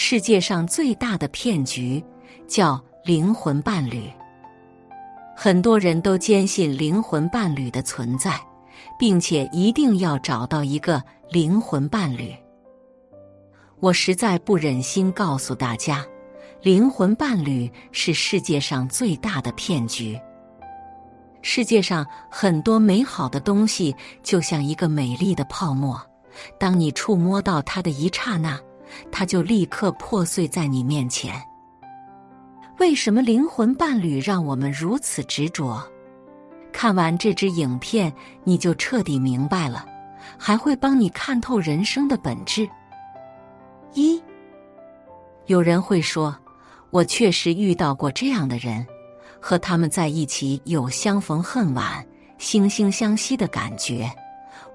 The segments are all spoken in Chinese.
世界上最大的骗局叫灵魂伴侣。很多人都坚信灵魂伴侣的存在，并且一定要找到一个灵魂伴侣。我实在不忍心告诉大家，灵魂伴侣是世界上最大的骗局。世界上很多美好的东西，就像一个美丽的泡沫，当你触摸到它的一刹那，它就立刻破碎在你面前。为什么灵魂伴侣让我们如此执着？看完这支影片，你就彻底明白了，还会帮你看透人生的本质。一，有人会说，我确实遇到过这样的人，和他们在一起有相逢恨晚、惺惺相惜的感觉。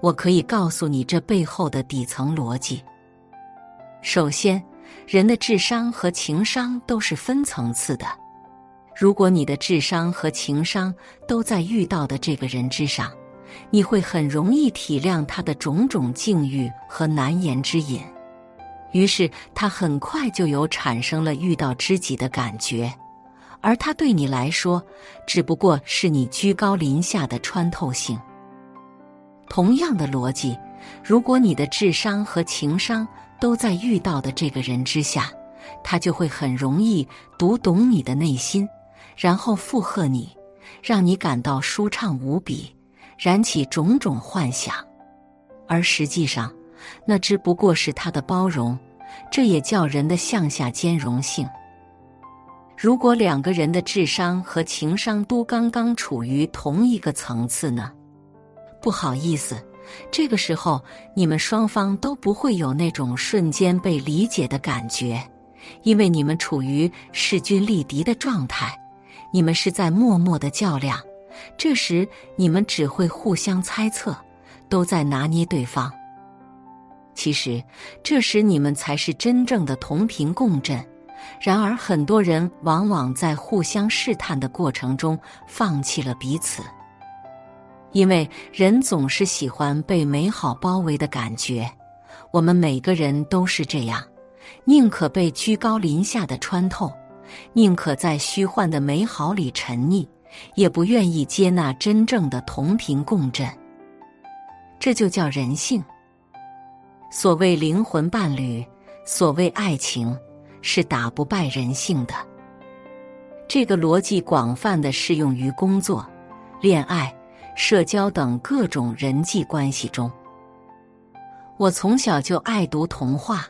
我可以告诉你这背后的底层逻辑。首先。人的智商和情商都是分层次的。如果你的智商和情商都在遇到的这个人之上，你会很容易体谅他的种种境遇和难言之隐，于是他很快就有产生了遇到知己的感觉，而他对你来说，只不过是你居高临下的穿透性。同样的逻辑，如果你的智商和情商，都在遇到的这个人之下，他就会很容易读懂你的内心，然后附和你，让你感到舒畅无比，燃起种种幻想。而实际上，那只不过是他的包容，这也叫人的向下兼容性。如果两个人的智商和情商都刚刚处于同一个层次呢？不好意思。这个时候，你们双方都不会有那种瞬间被理解的感觉，因为你们处于势均力敌的状态，你们是在默默的较量。这时，你们只会互相猜测，都在拿捏对方。其实，这时你们才是真正的同频共振。然而，很多人往往在互相试探的过程中放弃了彼此。因为人总是喜欢被美好包围的感觉，我们每个人都是这样，宁可被居高临下的穿透，宁可在虚幻的美好里沉溺，也不愿意接纳真正的同频共振。这就叫人性。所谓灵魂伴侣，所谓爱情，是打不败人性的。这个逻辑广泛的适用于工作、恋爱。社交等各种人际关系中，我从小就爱读童话。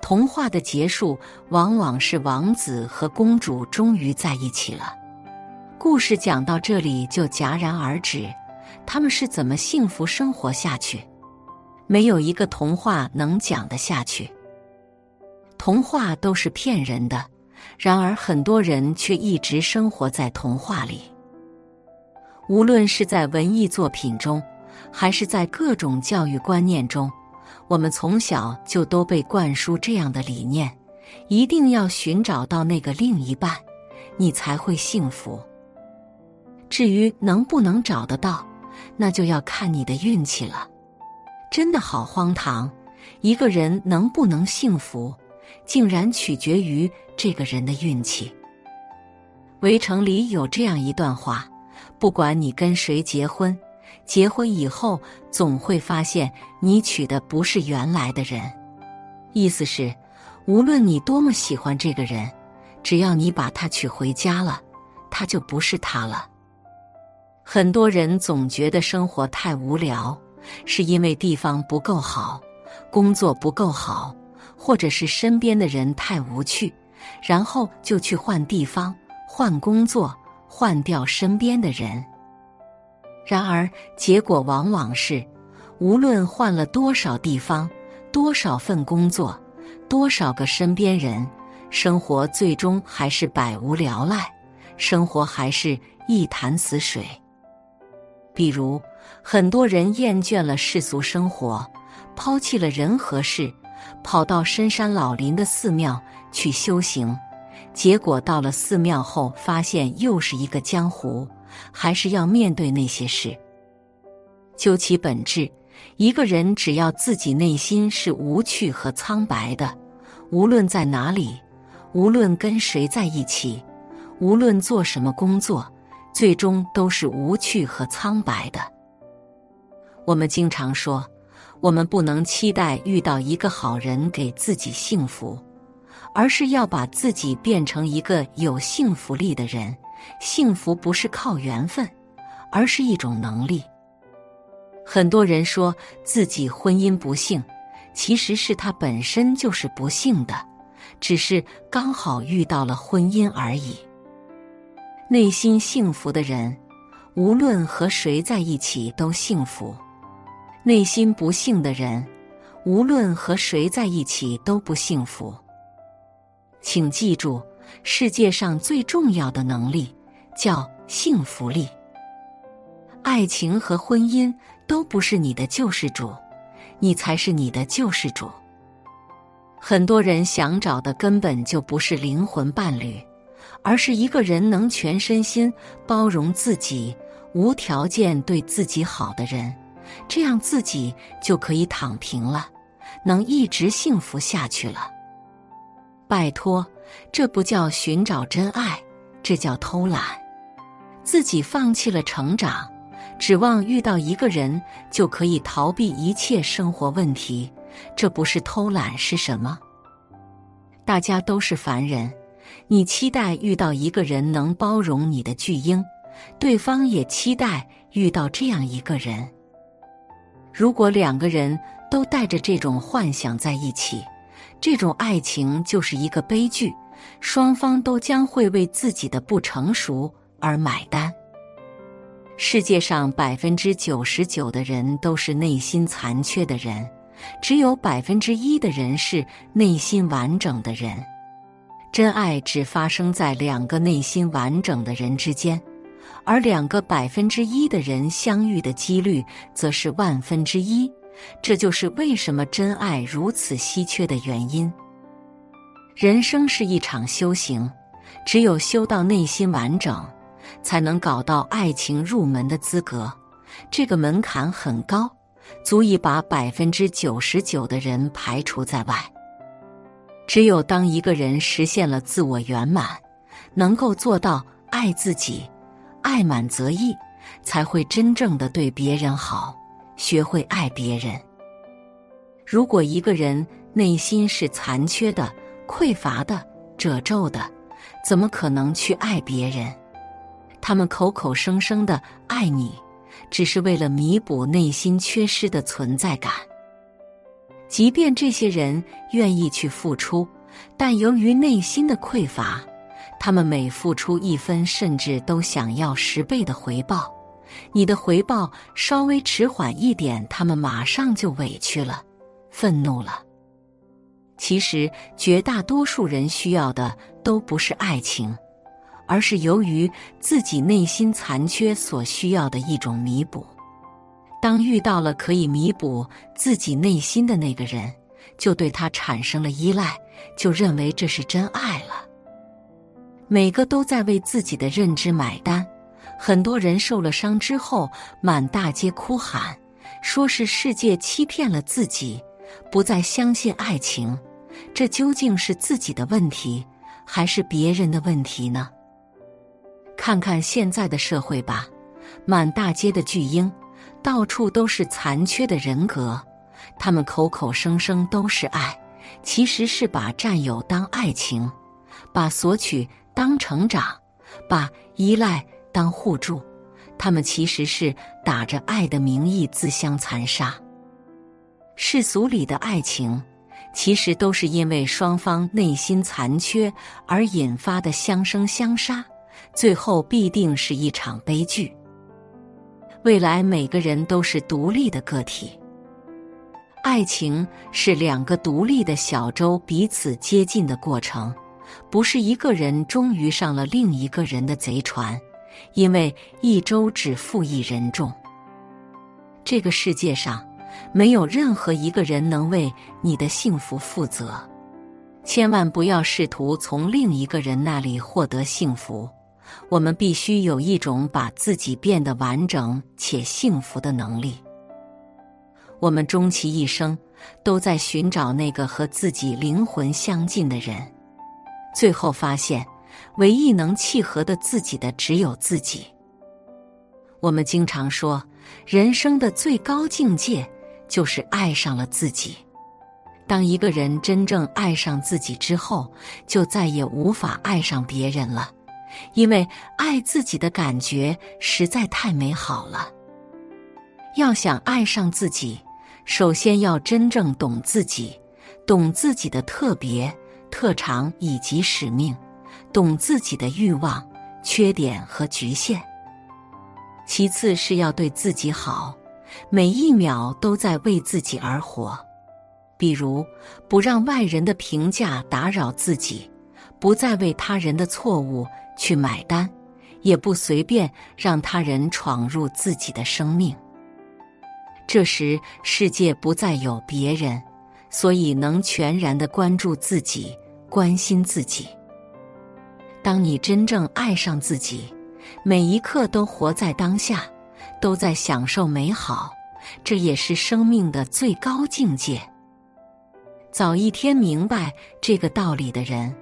童话的结束往往是王子和公主终于在一起了。故事讲到这里就戛然而止。他们是怎么幸福生活下去？没有一个童话能讲得下去。童话都是骗人的，然而很多人却一直生活在童话里。无论是在文艺作品中，还是在各种教育观念中，我们从小就都被灌输这样的理念：一定要寻找到那个另一半，你才会幸福。至于能不能找得到，那就要看你的运气了。真的好荒唐！一个人能不能幸福，竟然取决于这个人的运气。围城里有这样一段话。不管你跟谁结婚，结婚以后总会发现你娶的不是原来的人。意思是，无论你多么喜欢这个人，只要你把他娶回家了，他就不是他了。很多人总觉得生活太无聊，是因为地方不够好，工作不够好，或者是身边的人太无趣，然后就去换地方、换工作。换掉身边的人，然而结果往往是，无论换了多少地方、多少份工作、多少个身边人，生活最终还是百无聊赖，生活还是一潭死水。比如，很多人厌倦了世俗生活，抛弃了人和事，跑到深山老林的寺庙去修行。结果到了寺庙后，发现又是一个江湖，还是要面对那些事。究其本质，一个人只要自己内心是无趣和苍白的，无论在哪里，无论跟谁在一起，无论做什么工作，最终都是无趣和苍白的。我们经常说，我们不能期待遇到一个好人给自己幸福，而是要把自己变成一个有幸福力的人。幸福不是靠缘分，而是一种能力。很多人说自己婚姻不幸，其实是他本身就是不幸的，只是刚好遇到了婚姻而已。内心幸福的人，无论和谁在一起都幸福；内心不幸的人，无论和谁在一起都不幸福。请记住，世界上最重要的能力叫幸福力。爱情和婚姻。都不是你的救世主，你才是你的救世主。很多人想找的根本就不是灵魂伴侣，而是一个人能全身心包容自己、无条件对自己好的人，这样自己就可以躺平了，能一直幸福下去了。拜托，这不叫寻找真爱，这叫偷懒，自己放弃了成长。指望遇到一个人就可以逃避一切生活问题，这不是偷懒是什么？大家都是凡人，你期待遇到一个人能包容你的巨婴，对方也期待遇到这样一个人。如果两个人都带着这种幻想在一起，这种爱情就是一个悲剧，双方都将会为自己的不成熟而买单。世界上百分之九十九的人都是内心残缺的人，只有百分之一的人是内心完整的人。真爱只发生在两个内心完整的人之间，而两个百分之一的人相遇的几率则是万分之一。这就是为什么真爱如此稀缺的原因。人生是一场修行，只有修到内心完整。才能搞到爱情入门的资格，这个门槛很高，足以把百分之九十九的人排除在外。只有当一个人实现了自我圆满，能够做到爱自己，爱满则溢，才会真正的对别人好，学会爱别人。如果一个人内心是残缺的、匮乏的、褶皱的，怎么可能去爱别人？他们口口声声的爱你，只是为了弥补内心缺失的存在感。即便这些人愿意去付出，但由于内心的匮乏，他们每付出一分，甚至都想要十倍的回报。你的回报稍微迟缓一点，他们马上就委屈了，愤怒了。其实，绝大多数人需要的都不是爱情。而是由于自己内心残缺所需要的一种弥补。当遇到了可以弥补自己内心的那个人，就对他产生了依赖，就认为这是真爱了。每个都在为自己的认知买单。很多人受了伤之后，满大街哭喊，说是世界欺骗了自己，不再相信爱情。这究竟是自己的问题，还是别人的问题呢？看看现在的社会吧，满大街的巨婴，到处都是残缺的人格。他们口口声声都是爱，其实是把占有当爱情，把索取当成长，把依赖当互助。他们其实是打着爱的名义自相残杀。世俗里的爱情，其实都是因为双方内心残缺而引发的相生相杀。最后必定是一场悲剧。未来每个人都是独立的个体，爱情是两个独立的小舟彼此接近的过程，不是一个人终于上了另一个人的贼船，因为一周只负一人重。这个世界上没有任何一个人能为你的幸福负责，千万不要试图从另一个人那里获得幸福。我们必须有一种把自己变得完整且幸福的能力。我们终其一生都在寻找那个和自己灵魂相近的人，最后发现，唯一能契合的自己的只有自己。我们经常说，人生的最高境界就是爱上了自己。当一个人真正爱上自己之后，就再也无法爱上别人了，因为爱自己的感觉实在太美好了。要想爱上自己，首先要真正懂自己，懂自己的特别、特长以及使命，懂自己的欲望、缺点和局限。其次是要对自己好，每一秒都在为自己而活。比如，不让外人的评价打扰自己，不再为他人的错误去买单，也不随便让他人闯入自己的生命。这时，世界不再有别人，所以能全然的关注自己、关心自己。当你真正爱上自己，每一刻都活在当下，都在享受美好，这也是生命的最高境界。早一天明白这个道理的人，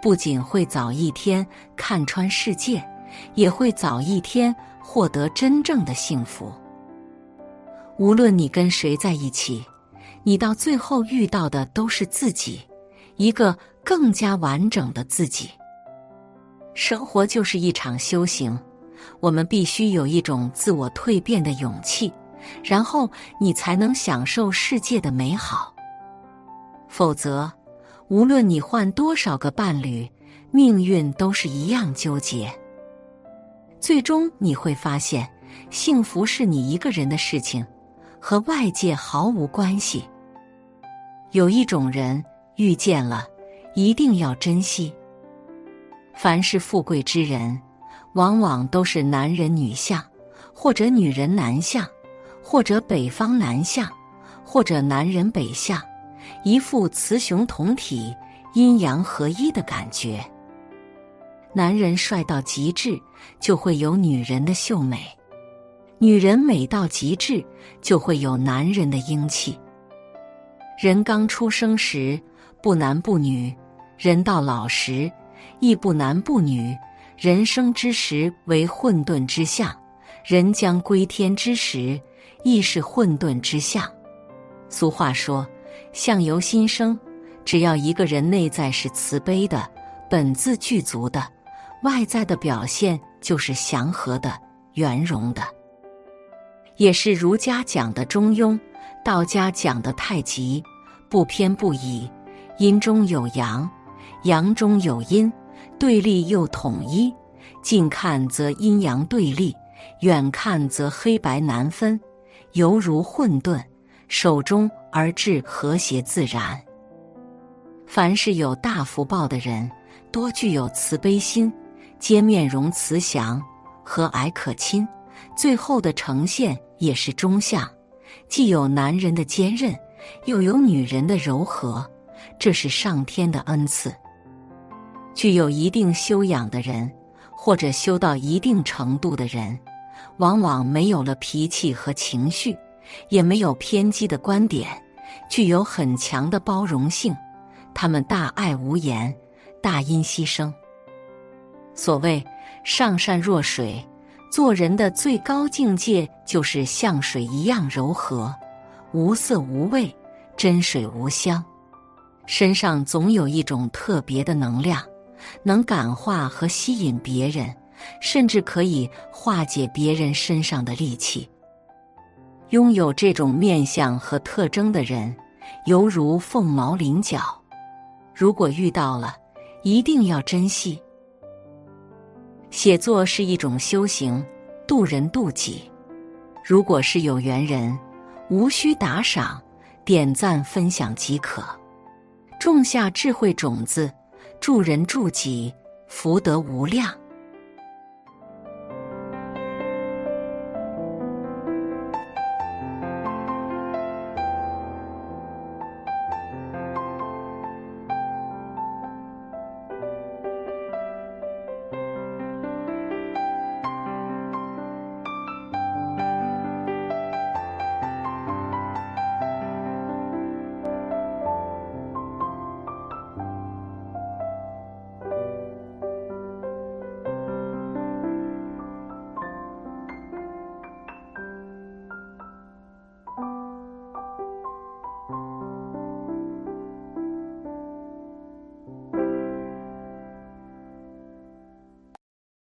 不仅会早一天看穿世界，也会早一天获得真正的幸福。无论你跟谁在一起，你到最后遇到的都是自己，一个更加完整的自己。生活就是一场修行，我们必须有一种自我蜕变的勇气，然后你才能享受世界的美好。否则，无论你换多少个伴侣，命运都是一样纠结。最终你会发现，幸福是你一个人的事情。和外界毫无关系。有一种人遇见了，一定要珍惜。凡是富贵之人，往往都是男人女相，或者女人男相，或者北方男相，或者男人北相，一副雌雄同体、阴阳合一的感觉。男人帅到极致，就会有女人的秀美。女人美到极致，就会有男人的英气。人刚出生时不男不女，人到老时亦不男不女。人生之时为混沌之象，人将归天之时亦是混沌之象。俗话说：“相由心生。”只要一个人内在是慈悲的、本自具足的，外在的表现就是祥和的、圆融的。也是儒家讲的中庸，道家讲的太极，不偏不倚，阴中有阳，阳中有阴，对立又统一。近看则阴阳对立，远看则黑白难分，犹如混沌，守中而至和谐自然。凡是有大福报的人，多具有慈悲心，皆面容慈祥，和蔼可亲。最后的呈现也是中相，既有男人的坚韧，又有女人的柔和，这是上天的恩赐。具有一定修养的人，或者修到一定程度的人，往往没有了脾气和情绪，也没有偏激的观点，具有很强的包容性。他们大爱无言，大音希声。所谓上善若水。做人的最高境界就是像水一样柔和，无色无味，真水无香。身上总有一种特别的能量，能感化和吸引别人，甚至可以化解别人身上的戾气。拥有这种面相和特征的人，犹如凤毛麟角。如果遇到了，一定要珍惜。写作是一种修行，渡人渡己。如果是有缘人，无需打赏，点赞分享即可。种下智慧种子，助人助己，福德无量。